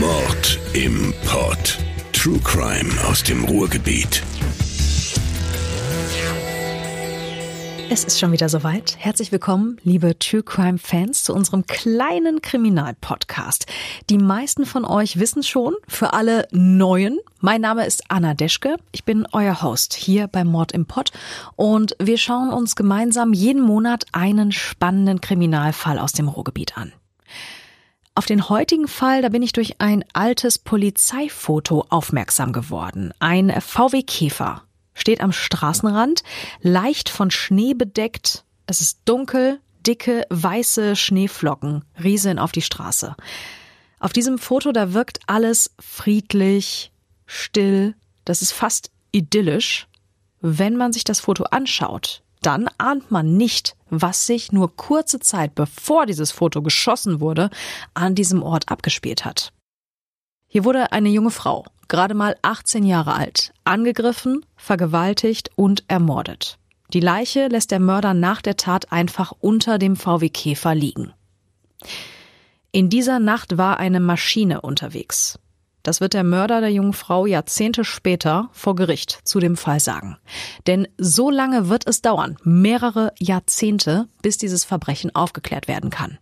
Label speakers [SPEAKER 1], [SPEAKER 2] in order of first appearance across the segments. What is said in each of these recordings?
[SPEAKER 1] Mord im Pod. True Crime aus dem Ruhrgebiet.
[SPEAKER 2] Es ist schon wieder soweit. Herzlich willkommen, liebe True Crime Fans, zu unserem kleinen Kriminalpodcast. Die meisten von euch wissen schon, für alle Neuen, mein Name ist Anna Deschke. Ich bin euer Host hier bei Mord im Pod und wir schauen uns gemeinsam jeden Monat einen spannenden Kriminalfall aus dem Ruhrgebiet an. Auf den heutigen Fall, da bin ich durch ein altes Polizeifoto aufmerksam geworden. Ein VW Käfer steht am Straßenrand, leicht von Schnee bedeckt. Es ist dunkel, dicke, weiße Schneeflocken rieseln auf die Straße. Auf diesem Foto, da wirkt alles friedlich, still, das ist fast idyllisch. Wenn man sich das Foto anschaut, dann ahnt man nicht, was sich nur kurze Zeit bevor dieses Foto geschossen wurde, an diesem Ort abgespielt hat. Hier wurde eine junge Frau, gerade mal 18 Jahre alt, angegriffen, vergewaltigt und ermordet. Die Leiche lässt der Mörder nach der Tat einfach unter dem VW Käfer liegen. In dieser Nacht war eine Maschine unterwegs. Das wird der Mörder der jungen Frau Jahrzehnte später vor Gericht zu dem Fall sagen. Denn so lange wird es dauern, mehrere Jahrzehnte, bis dieses Verbrechen aufgeklärt werden kann.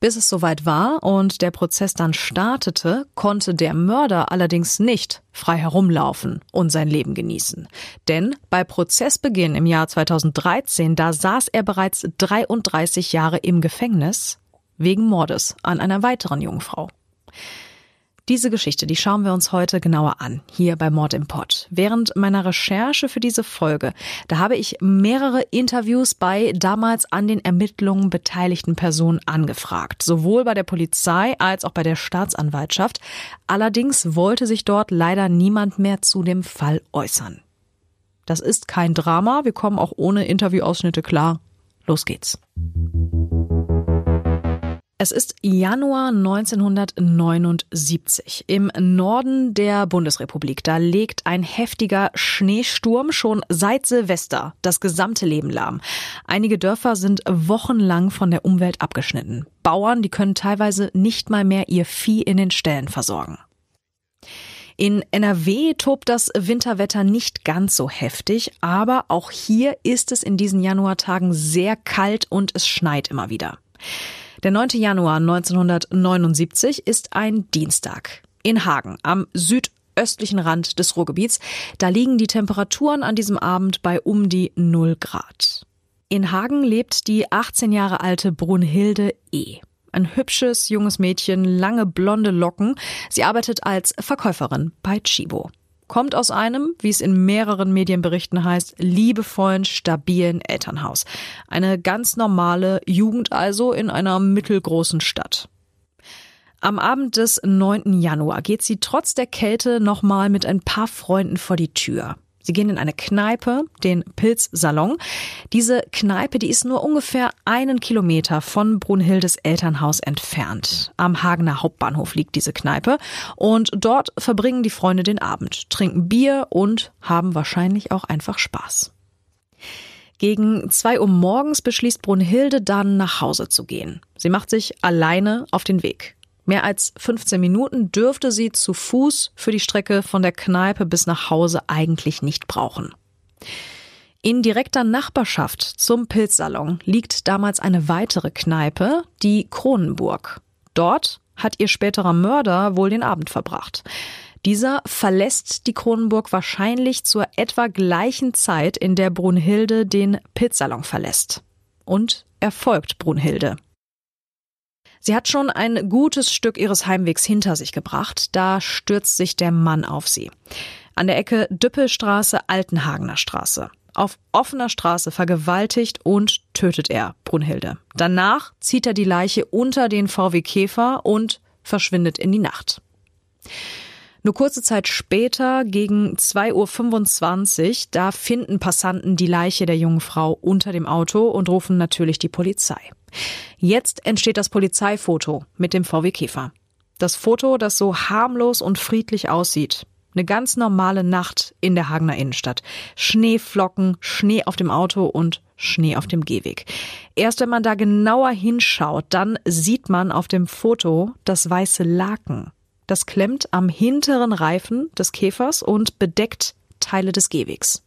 [SPEAKER 2] Bis es soweit war und der Prozess dann startete, konnte der Mörder allerdings nicht frei herumlaufen und sein Leben genießen. Denn bei Prozessbeginn im Jahr 2013, da saß er bereits 33 Jahre im Gefängnis wegen Mordes an einer weiteren Jungfrau. Diese Geschichte, die schauen wir uns heute genauer an, hier bei Mord im Pott. Während meiner Recherche für diese Folge, da habe ich mehrere Interviews bei damals an den Ermittlungen beteiligten Personen angefragt, sowohl bei der Polizei als auch bei der Staatsanwaltschaft. Allerdings wollte sich dort leider niemand mehr zu dem Fall äußern. Das ist kein Drama, wir kommen auch ohne Interviewausschnitte klar. Los geht's. Es ist Januar 1979. Im Norden der Bundesrepublik, da legt ein heftiger Schneesturm schon seit Silvester das gesamte Leben lahm. Einige Dörfer sind wochenlang von der Umwelt abgeschnitten. Bauern, die können teilweise nicht mal mehr ihr Vieh in den Ställen versorgen. In NRW tobt das Winterwetter nicht ganz so heftig, aber auch hier ist es in diesen Januartagen sehr kalt und es schneit immer wieder. Der 9. Januar 1979 ist ein Dienstag. In Hagen am südöstlichen Rand des Ruhrgebiets. Da liegen die Temperaturen an diesem Abend bei um die 0 Grad. In Hagen lebt die 18 Jahre alte Brunhilde E. Ein hübsches junges Mädchen, lange blonde Locken. Sie arbeitet als Verkäuferin bei Chibo kommt aus einem, wie es in mehreren Medienberichten heißt, liebevollen, stabilen Elternhaus. Eine ganz normale Jugend also in einer mittelgroßen Stadt. Am Abend des 9. Januar geht sie trotz der Kälte nochmal mit ein paar Freunden vor die Tür. Sie gehen in eine Kneipe, den Pilzsalon. Diese Kneipe, die ist nur ungefähr einen Kilometer von Brunhildes Elternhaus entfernt. Am Hagener Hauptbahnhof liegt diese Kneipe und dort verbringen die Freunde den Abend, trinken Bier und haben wahrscheinlich auch einfach Spaß. Gegen zwei Uhr morgens beschließt Brunhilde dann nach Hause zu gehen. Sie macht sich alleine auf den Weg. Mehr als 15 Minuten dürfte sie zu Fuß für die Strecke von der Kneipe bis nach Hause eigentlich nicht brauchen. In direkter Nachbarschaft zum Pilzsalon liegt damals eine weitere Kneipe, die Kronenburg. Dort hat ihr späterer Mörder wohl den Abend verbracht. Dieser verlässt die Kronenburg wahrscheinlich zur etwa gleichen Zeit, in der Brunhilde den Pilzsalon verlässt. Und er folgt Brunhilde. Sie hat schon ein gutes Stück ihres Heimwegs hinter sich gebracht. Da stürzt sich der Mann auf sie. An der Ecke Düppelstraße, Altenhagener Straße. Auf offener Straße vergewaltigt und tötet er Brunhilde. Danach zieht er die Leiche unter den VW Käfer und verschwindet in die Nacht. Nur kurze Zeit später, gegen 2.25 Uhr, da finden Passanten die Leiche der jungen Frau unter dem Auto und rufen natürlich die Polizei. Jetzt entsteht das Polizeifoto mit dem VW Käfer. Das Foto, das so harmlos und friedlich aussieht. Eine ganz normale Nacht in der Hagener Innenstadt. Schneeflocken, Schnee auf dem Auto und Schnee auf dem Gehweg. Erst wenn man da genauer hinschaut, dann sieht man auf dem Foto das weiße Laken. Das klemmt am hinteren Reifen des Käfers und bedeckt Teile des Gehwegs.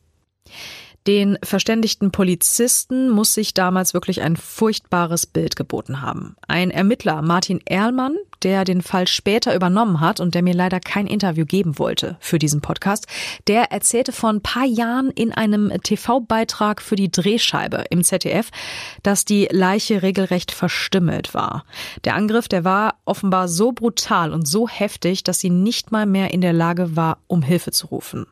[SPEAKER 2] Den verständigten Polizisten muss sich damals wirklich ein furchtbares Bild geboten haben. Ein Ermittler, Martin Erlmann, der den Fall später übernommen hat und der mir leider kein Interview geben wollte für diesen Podcast, der erzählte vor ein paar Jahren in einem TV-Beitrag für die Drehscheibe im ZDF, dass die Leiche regelrecht verstümmelt war. Der Angriff, der war offenbar so brutal und so heftig, dass sie nicht mal mehr in der Lage war, um Hilfe zu rufen.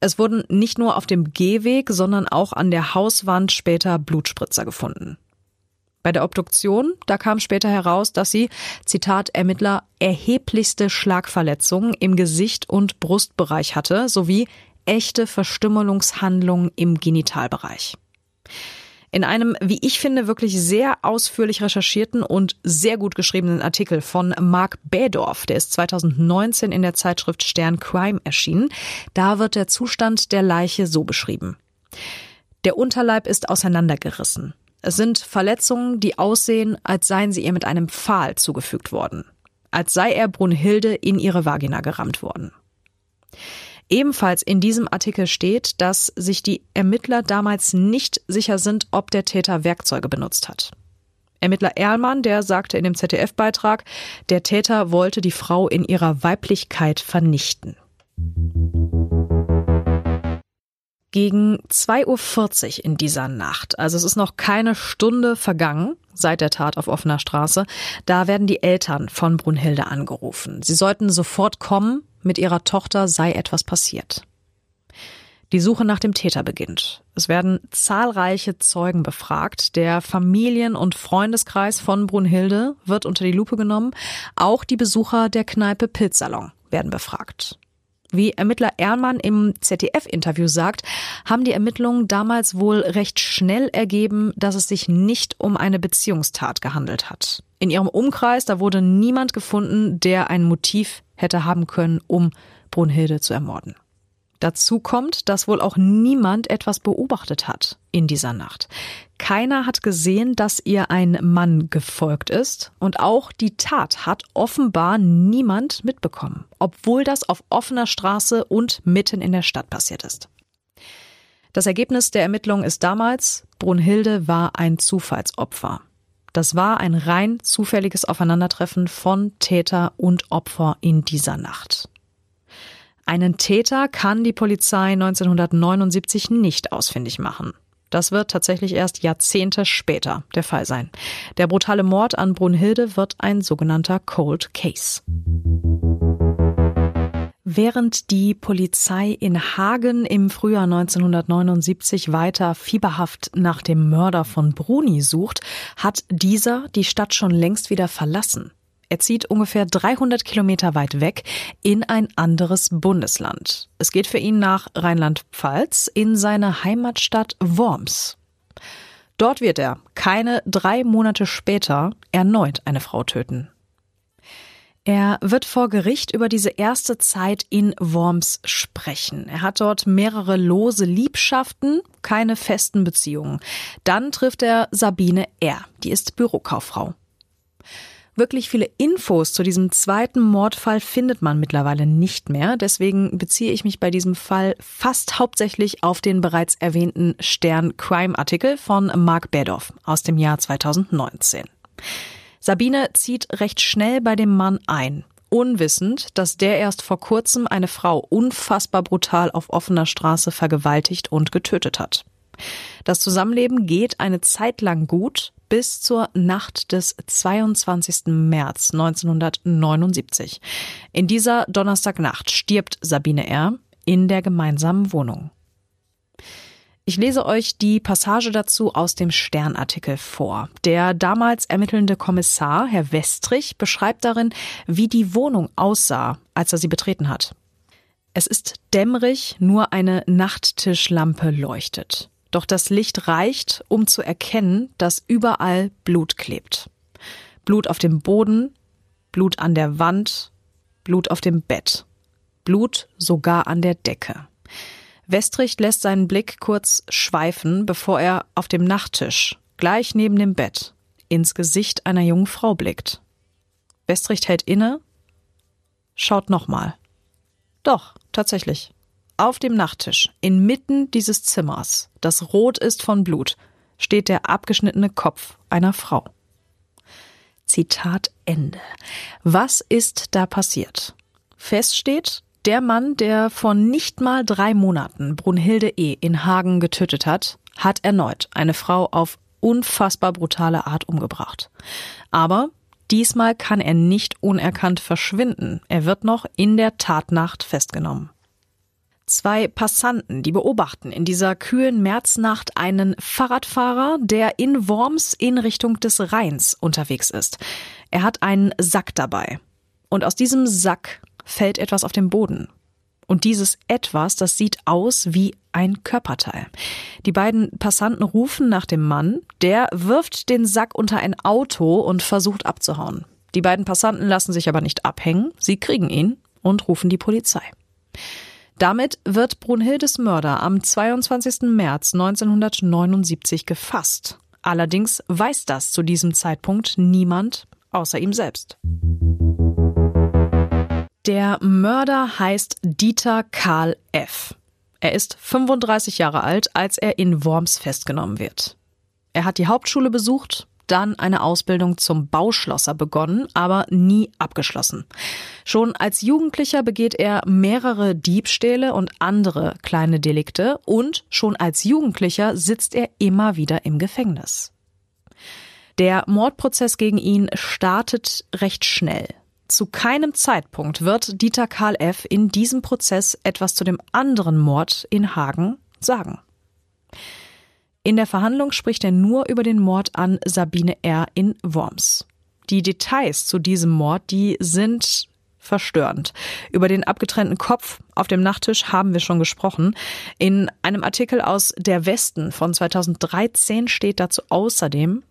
[SPEAKER 2] Es wurden nicht nur auf dem Gehweg, sondern auch an der Hauswand später Blutspritzer gefunden. Bei der Obduktion, da kam später heraus, dass sie, Zitat Ermittler, erheblichste Schlagverletzungen im Gesicht und Brustbereich hatte, sowie echte Verstümmelungshandlungen im Genitalbereich. In einem, wie ich finde, wirklich sehr ausführlich recherchierten und sehr gut geschriebenen Artikel von Mark Bädorf, der ist 2019 in der Zeitschrift Stern Crime erschienen, da wird der Zustand der Leiche so beschrieben. Der Unterleib ist auseinandergerissen. Es sind Verletzungen, die aussehen, als seien sie ihr mit einem Pfahl zugefügt worden. Als sei er Brunhilde in ihre Vagina gerammt worden. Ebenfalls in diesem Artikel steht, dass sich die Ermittler damals nicht sicher sind, ob der Täter Werkzeuge benutzt hat. Ermittler Erlmann, der sagte in dem ZDF-Beitrag, der Täter wollte die Frau in ihrer Weiblichkeit vernichten. Gegen 2.40 Uhr in dieser Nacht, also es ist noch keine Stunde vergangen seit der Tat auf offener Straße, da werden die Eltern von Brunhilde angerufen. Sie sollten sofort kommen, mit ihrer Tochter sei etwas passiert. Die Suche nach dem Täter beginnt. Es werden zahlreiche Zeugen befragt. Der Familien- und Freundeskreis von Brunhilde wird unter die Lupe genommen. Auch die Besucher der Kneipe Pilzsalon werden befragt. Wie Ermittler Ermann im ZDF-Interview sagt, haben die Ermittlungen damals wohl recht schnell ergeben, dass es sich nicht um eine Beziehungstat gehandelt hat. In ihrem Umkreis, da wurde niemand gefunden, der ein Motiv hätte haben können, um Brunhilde zu ermorden. Dazu kommt, dass wohl auch niemand etwas beobachtet hat in dieser Nacht. Keiner hat gesehen, dass ihr ein Mann gefolgt ist und auch die Tat hat offenbar niemand mitbekommen, obwohl das auf offener Straße und mitten in der Stadt passiert ist. Das Ergebnis der Ermittlung ist damals, Brunhilde war ein Zufallsopfer. Das war ein rein zufälliges Aufeinandertreffen von Täter und Opfer in dieser Nacht. Einen Täter kann die Polizei 1979 nicht ausfindig machen. Das wird tatsächlich erst Jahrzehnte später der Fall sein. Der brutale Mord an Brunhilde wird ein sogenannter Cold Case. Während die Polizei in Hagen im Frühjahr 1979 weiter fieberhaft nach dem Mörder von Bruni sucht, hat dieser die Stadt schon längst wieder verlassen. Er zieht ungefähr 300 Kilometer weit weg in ein anderes Bundesland. Es geht für ihn nach Rheinland-Pfalz in seine Heimatstadt Worms. Dort wird er keine drei Monate später erneut eine Frau töten. Er wird vor Gericht über diese erste Zeit in Worms sprechen. Er hat dort mehrere lose Liebschaften, keine festen Beziehungen. Dann trifft er Sabine R., die ist Bürokauffrau. Wirklich viele Infos zu diesem zweiten Mordfall findet man mittlerweile nicht mehr. Deswegen beziehe ich mich bei diesem Fall fast hauptsächlich auf den bereits erwähnten Stern Crime Artikel von Mark Bedoff aus dem Jahr 2019. Sabine zieht recht schnell bei dem Mann ein, unwissend, dass der erst vor kurzem eine Frau unfassbar brutal auf offener Straße vergewaltigt und getötet hat. Das Zusammenleben geht eine Zeit lang gut, bis zur Nacht des 22. März 1979. In dieser Donnerstagnacht stirbt Sabine R. in der gemeinsamen Wohnung. Ich lese euch die Passage dazu aus dem Sternartikel vor. Der damals ermittelnde Kommissar, Herr Westrich, beschreibt darin, wie die Wohnung aussah, als er sie betreten hat. Es ist dämmerig, nur eine Nachttischlampe leuchtet. Doch das Licht reicht, um zu erkennen, dass überall Blut klebt. Blut auf dem Boden, Blut an der Wand, Blut auf dem Bett. Blut sogar an der Decke. Westrich lässt seinen Blick kurz schweifen, bevor er auf dem Nachttisch, gleich neben dem Bett, ins Gesicht einer jungen Frau blickt. Westricht hält inne, schaut nochmal. Doch, tatsächlich. Auf dem Nachttisch, inmitten dieses Zimmers, das rot ist von Blut, steht der abgeschnittene Kopf einer Frau. Zitat Ende. Was ist da passiert? Fest steht, der Mann, der vor nicht mal drei Monaten Brunhilde E. in Hagen getötet hat, hat erneut eine Frau auf unfassbar brutale Art umgebracht. Aber diesmal kann er nicht unerkannt verschwinden. Er wird noch in der Tatnacht festgenommen. Zwei Passanten, die beobachten in dieser kühlen Märznacht einen Fahrradfahrer, der in Worms in Richtung des Rheins unterwegs ist. Er hat einen Sack dabei. Und aus diesem Sack fällt etwas auf den Boden. Und dieses etwas, das sieht aus wie ein Körperteil. Die beiden Passanten rufen nach dem Mann, der wirft den Sack unter ein Auto und versucht abzuhauen. Die beiden Passanten lassen sich aber nicht abhängen, sie kriegen ihn und rufen die Polizei. Damit wird Brunhildes Mörder am 22. März 1979 gefasst. Allerdings weiß das zu diesem Zeitpunkt niemand außer ihm selbst. Der Mörder heißt Dieter Karl F. Er ist 35 Jahre alt, als er in Worms festgenommen wird. Er hat die Hauptschule besucht, dann eine Ausbildung zum Bauschlosser begonnen, aber nie abgeschlossen. Schon als Jugendlicher begeht er mehrere Diebstähle und andere kleine Delikte und schon als Jugendlicher sitzt er immer wieder im Gefängnis. Der Mordprozess gegen ihn startet recht schnell. Zu keinem Zeitpunkt wird Dieter Karl F. in diesem Prozess etwas zu dem anderen Mord in Hagen sagen. In der Verhandlung spricht er nur über den Mord an Sabine R. in Worms. Die Details zu diesem Mord, die sind verstörend. Über den abgetrennten Kopf auf dem Nachttisch haben wir schon gesprochen. In einem Artikel aus Der Westen von 2013 steht dazu außerdem,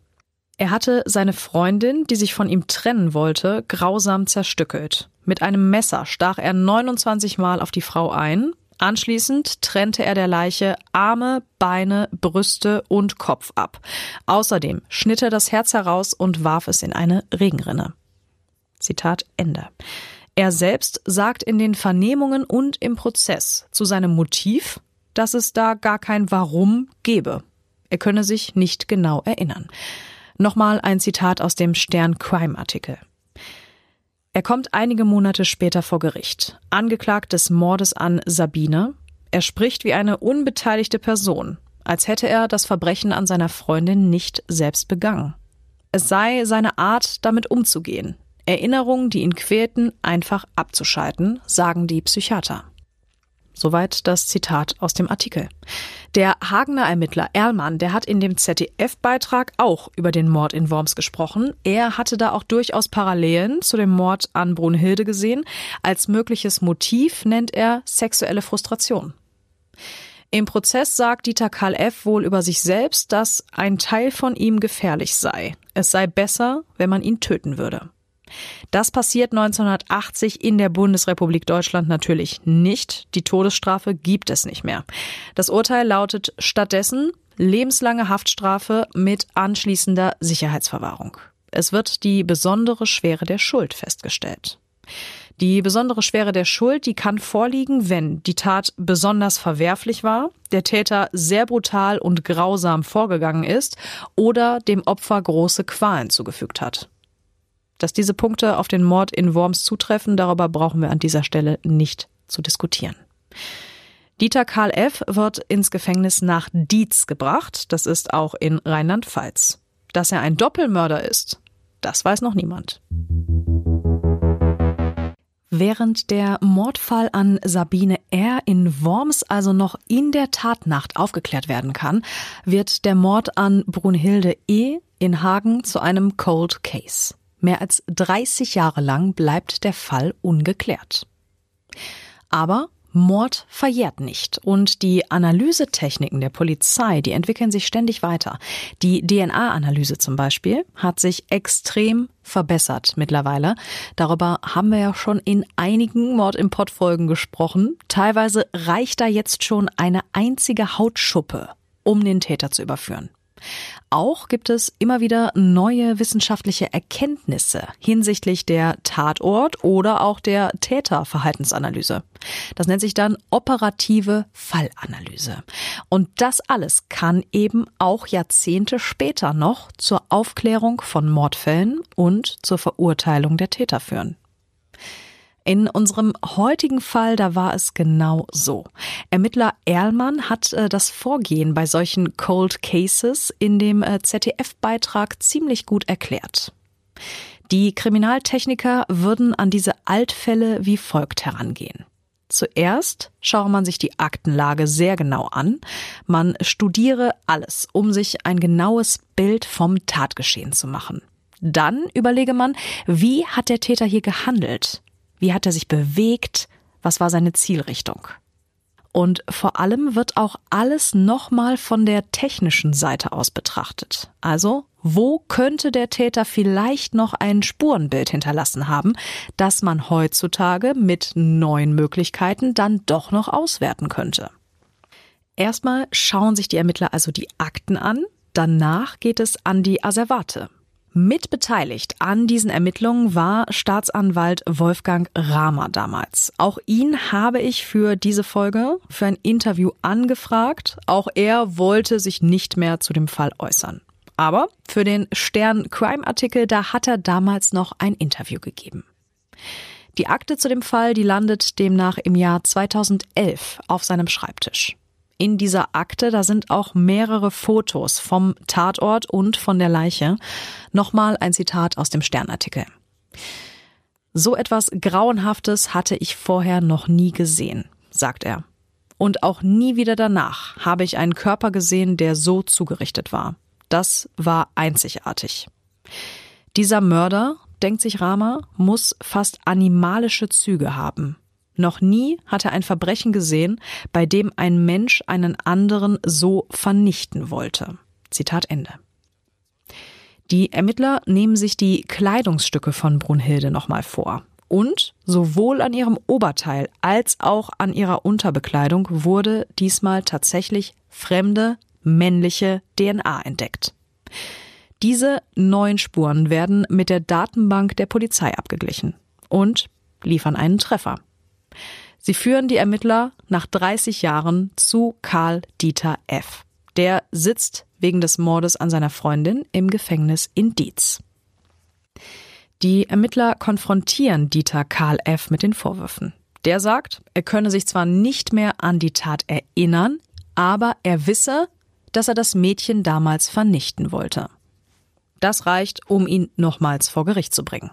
[SPEAKER 2] er hatte seine Freundin, die sich von ihm trennen wollte, grausam zerstückelt. Mit einem Messer stach er 29 Mal auf die Frau ein, Anschließend trennte er der Leiche Arme, Beine, Brüste und Kopf ab. Außerdem schnitt er das Herz heraus und warf es in eine Regenrinne. Zitat Ende. Er selbst sagt in den Vernehmungen und im Prozess zu seinem Motiv, dass es da gar kein Warum gebe. Er könne sich nicht genau erinnern. Nochmal ein Zitat aus dem Stern Crime Artikel. Er kommt einige Monate später vor Gericht, angeklagt des Mordes an Sabine. Er spricht wie eine unbeteiligte Person, als hätte er das Verbrechen an seiner Freundin nicht selbst begangen. Es sei seine Art, damit umzugehen, Erinnerungen, die ihn quälten, einfach abzuschalten, sagen die Psychiater. Soweit das Zitat aus dem Artikel. Der Hagener Ermittler Erlmann, der hat in dem ZDF-Beitrag auch über den Mord in Worms gesprochen. Er hatte da auch durchaus Parallelen zu dem Mord an Brunhilde gesehen. Als mögliches Motiv nennt er sexuelle Frustration. Im Prozess sagt Dieter Karl F. wohl über sich selbst, dass ein Teil von ihm gefährlich sei. Es sei besser, wenn man ihn töten würde. Das passiert 1980 in der Bundesrepublik Deutschland natürlich nicht. Die Todesstrafe gibt es nicht mehr. Das Urteil lautet stattdessen lebenslange Haftstrafe mit anschließender Sicherheitsverwahrung. Es wird die besondere Schwere der Schuld festgestellt. Die besondere Schwere der Schuld, die kann vorliegen, wenn die Tat besonders verwerflich war, der Täter sehr brutal und grausam vorgegangen ist oder dem Opfer große Qualen zugefügt hat. Dass diese Punkte auf den Mord in Worms zutreffen, darüber brauchen wir an dieser Stelle nicht zu diskutieren. Dieter Karl F. wird ins Gefängnis nach Dietz gebracht. Das ist auch in Rheinland-Pfalz. Dass er ein Doppelmörder ist, das weiß noch niemand. Während der Mordfall an Sabine R. in Worms also noch in der Tatnacht aufgeklärt werden kann, wird der Mord an Brunhilde E. in Hagen zu einem Cold Case. Mehr als 30 Jahre lang bleibt der Fall ungeklärt. Aber Mord verjährt nicht und die Analysetechniken der Polizei, die entwickeln sich ständig weiter. Die DNA-Analyse zum Beispiel hat sich extrem verbessert mittlerweile. Darüber haben wir ja schon in einigen Mord im Folgen gesprochen. Teilweise reicht da jetzt schon eine einzige Hautschuppe, um den Täter zu überführen. Auch gibt es immer wieder neue wissenschaftliche Erkenntnisse hinsichtlich der Tatort oder auch der Täterverhaltensanalyse. Das nennt sich dann operative Fallanalyse. Und das alles kann eben auch Jahrzehnte später noch zur Aufklärung von Mordfällen und zur Verurteilung der Täter führen. In unserem heutigen Fall, da war es genau so. Ermittler Erlmann hat äh, das Vorgehen bei solchen Cold Cases in dem äh, ZDF-Beitrag ziemlich gut erklärt. Die Kriminaltechniker würden an diese Altfälle wie folgt herangehen. Zuerst schaue man sich die Aktenlage sehr genau an. Man studiere alles, um sich ein genaues Bild vom Tatgeschehen zu machen. Dann überlege man, wie hat der Täter hier gehandelt? Wie hat er sich bewegt? Was war seine Zielrichtung? Und vor allem wird auch alles nochmal von der technischen Seite aus betrachtet. Also, wo könnte der Täter vielleicht noch ein Spurenbild hinterlassen haben, das man heutzutage mit neuen Möglichkeiten dann doch noch auswerten könnte? Erstmal schauen sich die Ermittler also die Akten an, danach geht es an die Asservate. Mitbeteiligt an diesen Ermittlungen war Staatsanwalt Wolfgang Rahmer damals. Auch ihn habe ich für diese Folge für ein Interview angefragt. Auch er wollte sich nicht mehr zu dem Fall äußern. Aber für den Stern Crime Artikel, da hat er damals noch ein Interview gegeben. Die Akte zu dem Fall, die landet demnach im Jahr 2011 auf seinem Schreibtisch in dieser Akte, da sind auch mehrere Fotos vom Tatort und von der Leiche. Nochmal ein Zitat aus dem Sternartikel. So etwas Grauenhaftes hatte ich vorher noch nie gesehen, sagt er. Und auch nie wieder danach habe ich einen Körper gesehen, der so zugerichtet war. Das war einzigartig. Dieser Mörder, denkt sich Rama, muss fast animalische Züge haben. Noch nie hat er ein Verbrechen gesehen, bei dem ein Mensch einen anderen so vernichten wollte. Zitat Ende. Die Ermittler nehmen sich die Kleidungsstücke von Brunhilde nochmal vor. Und sowohl an ihrem Oberteil als auch an ihrer Unterbekleidung wurde diesmal tatsächlich fremde, männliche DNA entdeckt. Diese neuen Spuren werden mit der Datenbank der Polizei abgeglichen und liefern einen Treffer. Sie führen die Ermittler nach 30 Jahren zu Karl Dieter F. Der sitzt wegen des Mordes an seiner Freundin im Gefängnis in Dietz. Die Ermittler konfrontieren Dieter Karl F. mit den Vorwürfen. Der sagt, er könne sich zwar nicht mehr an die Tat erinnern, aber er wisse, dass er das Mädchen damals vernichten wollte. Das reicht, um ihn nochmals vor Gericht zu bringen.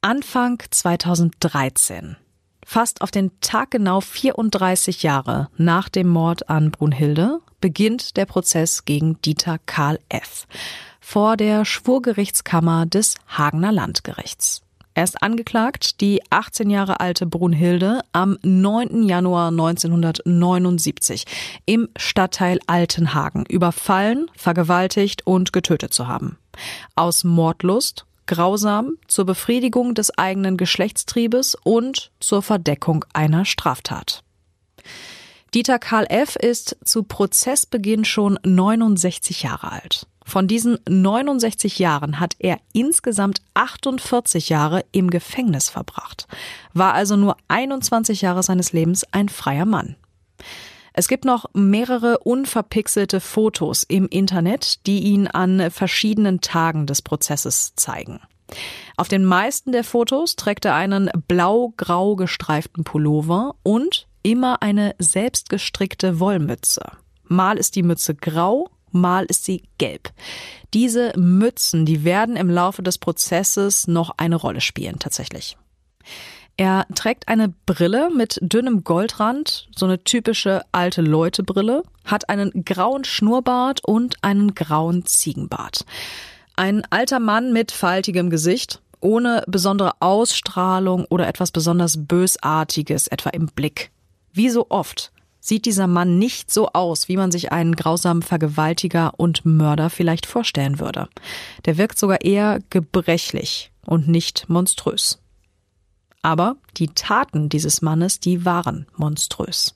[SPEAKER 2] Anfang 2013, fast auf den Tag genau 34 Jahre nach dem Mord an Brunhilde, beginnt der Prozess gegen Dieter Karl F. vor der Schwurgerichtskammer des Hagener Landgerichts. Er ist angeklagt, die 18 Jahre alte Brunhilde am 9. Januar 1979 im Stadtteil Altenhagen überfallen, vergewaltigt und getötet zu haben. Aus Mordlust, grausam zur Befriedigung des eigenen Geschlechtstriebes und zur Verdeckung einer Straftat. Dieter Karl F. ist zu Prozessbeginn schon 69 Jahre alt. Von diesen 69 Jahren hat er insgesamt 48 Jahre im Gefängnis verbracht, war also nur 21 Jahre seines Lebens ein freier Mann. Es gibt noch mehrere unverpixelte Fotos im Internet, die ihn an verschiedenen Tagen des Prozesses zeigen. Auf den meisten der Fotos trägt er einen blau-grau gestreiften Pullover und immer eine selbstgestrickte Wollmütze. Mal ist die Mütze grau, mal ist sie gelb. Diese Mützen, die werden im Laufe des Prozesses noch eine Rolle spielen, tatsächlich. Er trägt eine Brille mit dünnem Goldrand, so eine typische alte Leute Brille, hat einen grauen Schnurrbart und einen grauen Ziegenbart. Ein alter Mann mit faltigem Gesicht ohne besondere Ausstrahlung oder etwas besonders Bösartiges etwa im Blick. Wie so oft sieht dieser Mann nicht so aus, wie man sich einen grausamen Vergewaltiger und Mörder vielleicht vorstellen würde. Der wirkt sogar eher gebrechlich und nicht monströs. Aber die Taten dieses Mannes, die waren monströs.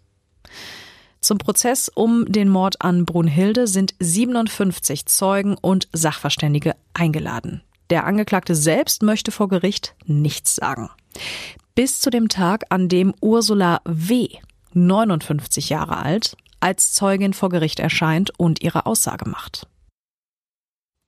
[SPEAKER 2] Zum Prozess um den Mord an Brunhilde sind 57 Zeugen und Sachverständige eingeladen. Der Angeklagte selbst möchte vor Gericht nichts sagen. Bis zu dem Tag, an dem Ursula W., 59 Jahre alt, als Zeugin vor Gericht erscheint und ihre Aussage macht.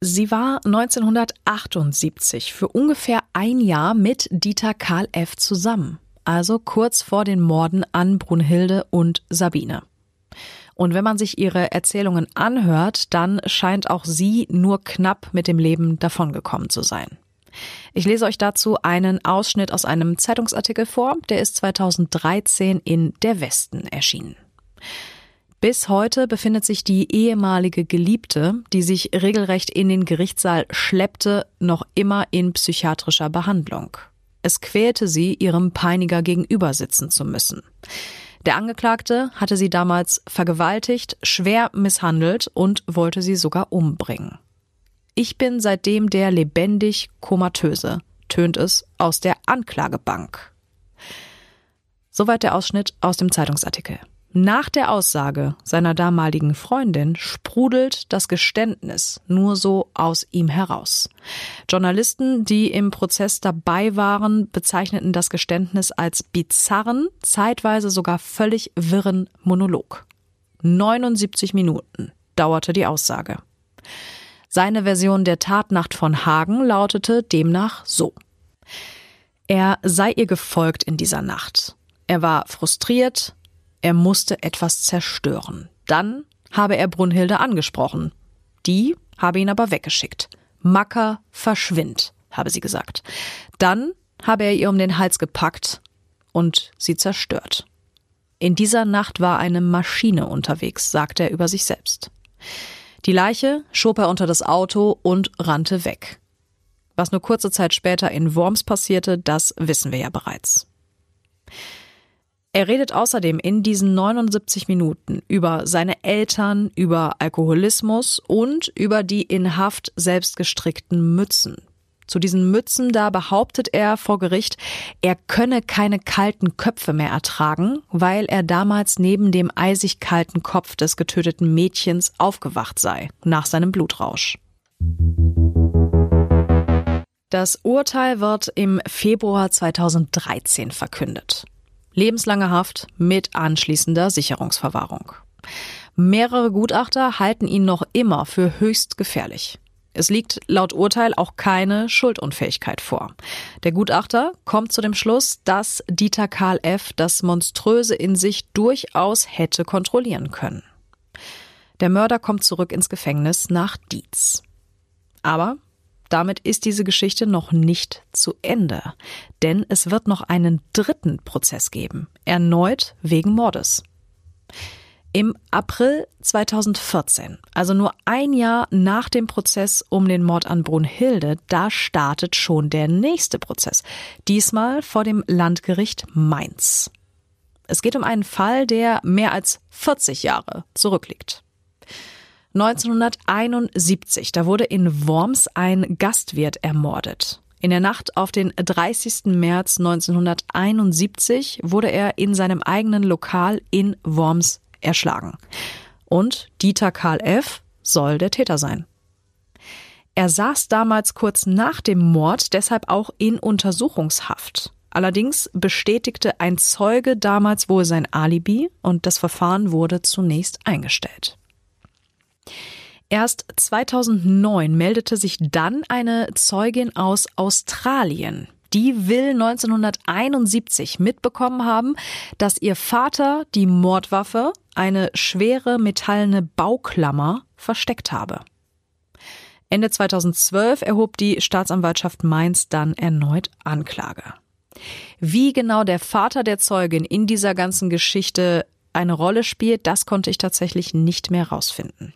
[SPEAKER 2] Sie war 1978 für ungefähr ein Jahr mit Dieter Karl F. zusammen, also kurz vor den Morden an Brunhilde und Sabine. Und wenn man sich ihre Erzählungen anhört, dann scheint auch sie nur knapp mit dem Leben davongekommen zu sein. Ich lese euch dazu einen Ausschnitt aus einem Zeitungsartikel vor, der ist 2013 in Der Westen erschienen. Bis heute befindet sich die ehemalige Geliebte, die sich regelrecht in den Gerichtssaal schleppte, noch immer in psychiatrischer Behandlung. Es quälte sie, ihrem Peiniger gegenüber sitzen zu müssen. Der Angeklagte hatte sie damals vergewaltigt, schwer misshandelt und wollte sie sogar umbringen. Ich bin seitdem der lebendig komatöse, tönt es aus der Anklagebank. Soweit der Ausschnitt aus dem Zeitungsartikel. Nach der Aussage seiner damaligen Freundin sprudelt das Geständnis nur so aus ihm heraus. Journalisten, die im Prozess dabei waren, bezeichneten das Geständnis als bizarren, zeitweise sogar völlig wirren Monolog. 79 Minuten dauerte die Aussage. Seine Version der Tatnacht von Hagen lautete demnach so. Er sei ihr gefolgt in dieser Nacht. Er war frustriert, er musste etwas zerstören. Dann habe er Brunhilde angesprochen. Die habe ihn aber weggeschickt. Macker, verschwind, habe sie gesagt. Dann habe er ihr um den Hals gepackt und sie zerstört. In dieser Nacht war eine Maschine unterwegs, sagte er über sich selbst. Die Leiche schob er unter das Auto und rannte weg. Was nur kurze Zeit später in Worms passierte, das wissen wir ja bereits. Er redet außerdem in diesen 79 Minuten über seine Eltern, über Alkoholismus und über die in Haft selbst gestrickten Mützen. Zu diesen Mützen da behauptet er vor Gericht, er könne keine kalten Köpfe mehr ertragen, weil er damals neben dem eisig kalten Kopf des getöteten Mädchens aufgewacht sei, nach seinem Blutrausch. Das Urteil wird im Februar 2013 verkündet. Lebenslange Haft mit anschließender Sicherungsverwahrung. Mehrere Gutachter halten ihn noch immer für höchst gefährlich. Es liegt laut Urteil auch keine Schuldunfähigkeit vor. Der Gutachter kommt zu dem Schluss, dass Dieter Karl F. das Monströse in sich durchaus hätte kontrollieren können. Der Mörder kommt zurück ins Gefängnis nach Dietz. Aber damit ist diese Geschichte noch nicht zu Ende, denn es wird noch einen dritten Prozess geben, erneut wegen Mordes. Im April 2014, also nur ein Jahr nach dem Prozess um den Mord an Brunhilde, da startet schon der nächste Prozess, diesmal vor dem Landgericht Mainz. Es geht um einen Fall, der mehr als 40 Jahre zurückliegt. 1971, da wurde in Worms ein Gastwirt ermordet. In der Nacht auf den 30. März 1971 wurde er in seinem eigenen Lokal in Worms erschlagen. Und Dieter Karl F. soll der Täter sein. Er saß damals kurz nach dem Mord deshalb auch in Untersuchungshaft. Allerdings bestätigte ein Zeuge damals wohl sein Alibi und das Verfahren wurde zunächst eingestellt. Erst 2009 meldete sich dann eine Zeugin aus Australien. Die will 1971 mitbekommen haben, dass ihr Vater die Mordwaffe, eine schwere metallene Bauklammer, versteckt habe. Ende 2012 erhob die Staatsanwaltschaft Mainz dann erneut Anklage. Wie genau der Vater der Zeugin in dieser ganzen Geschichte eine Rolle spielt, das konnte ich tatsächlich nicht mehr rausfinden.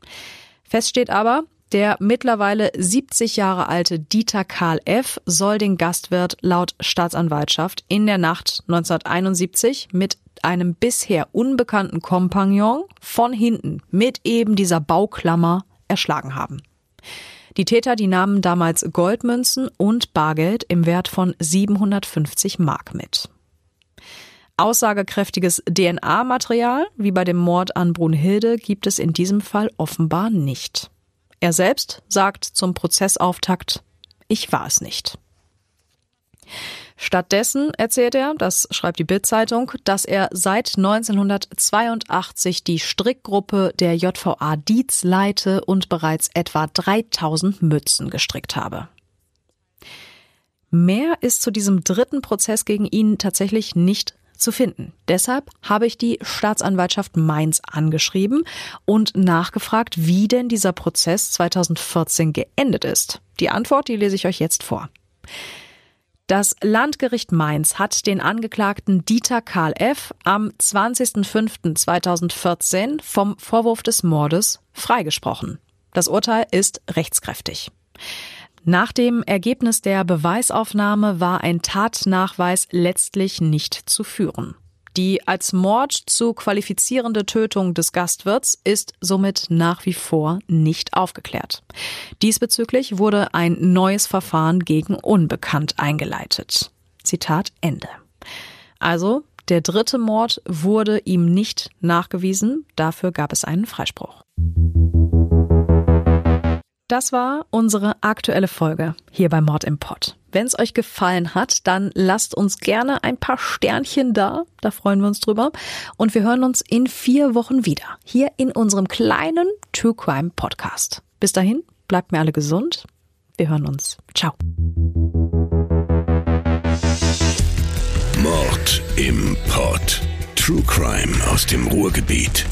[SPEAKER 2] Fest steht aber, Der mittlerweile 70 Jahre alte Dieter Karl F. soll den Gastwirt laut Staatsanwaltschaft in der Nacht 1971 mit einem bisher unbekannten Kompagnon von hinten mit eben dieser Bauklammer erschlagen haben. Die Täter, die nahmen damals Goldmünzen und Bargeld im Wert von 750 Mark mit. Aussagekräftiges DNA-Material, wie bei dem Mord an Brunhilde, gibt es in diesem Fall offenbar nicht. Er selbst sagt zum Prozessauftakt, ich war es nicht. Stattdessen erzählt er, das schreibt die Bildzeitung, dass er seit 1982 die Strickgruppe der JVA Dietz leite und bereits etwa 3000 Mützen gestrickt habe. Mehr ist zu diesem dritten Prozess gegen ihn tatsächlich nicht zu finden. Deshalb habe ich die Staatsanwaltschaft Mainz angeschrieben und nachgefragt, wie denn dieser Prozess 2014 geendet ist. Die Antwort, die lese ich euch jetzt vor. Das Landgericht Mainz hat den Angeklagten Dieter Karl F. am 20.05.2014 vom Vorwurf des Mordes freigesprochen. Das Urteil ist rechtskräftig. Nach dem Ergebnis der Beweisaufnahme war ein Tatnachweis letztlich nicht zu führen. Die als Mord zu qualifizierende Tötung des Gastwirts ist somit nach wie vor nicht aufgeklärt. Diesbezüglich wurde ein neues Verfahren gegen Unbekannt eingeleitet. Zitat Ende. Also, der dritte Mord wurde ihm nicht nachgewiesen, dafür gab es einen Freispruch. Das war unsere aktuelle Folge hier bei Mord im Pott. Wenn es euch gefallen hat, dann lasst uns gerne ein paar Sternchen da. Da freuen wir uns drüber. Und wir hören uns in vier Wochen wieder hier in unserem kleinen True Crime Podcast. Bis dahin, bleibt mir alle gesund. Wir hören uns. Ciao.
[SPEAKER 1] Mord im Pott. True Crime aus dem Ruhrgebiet.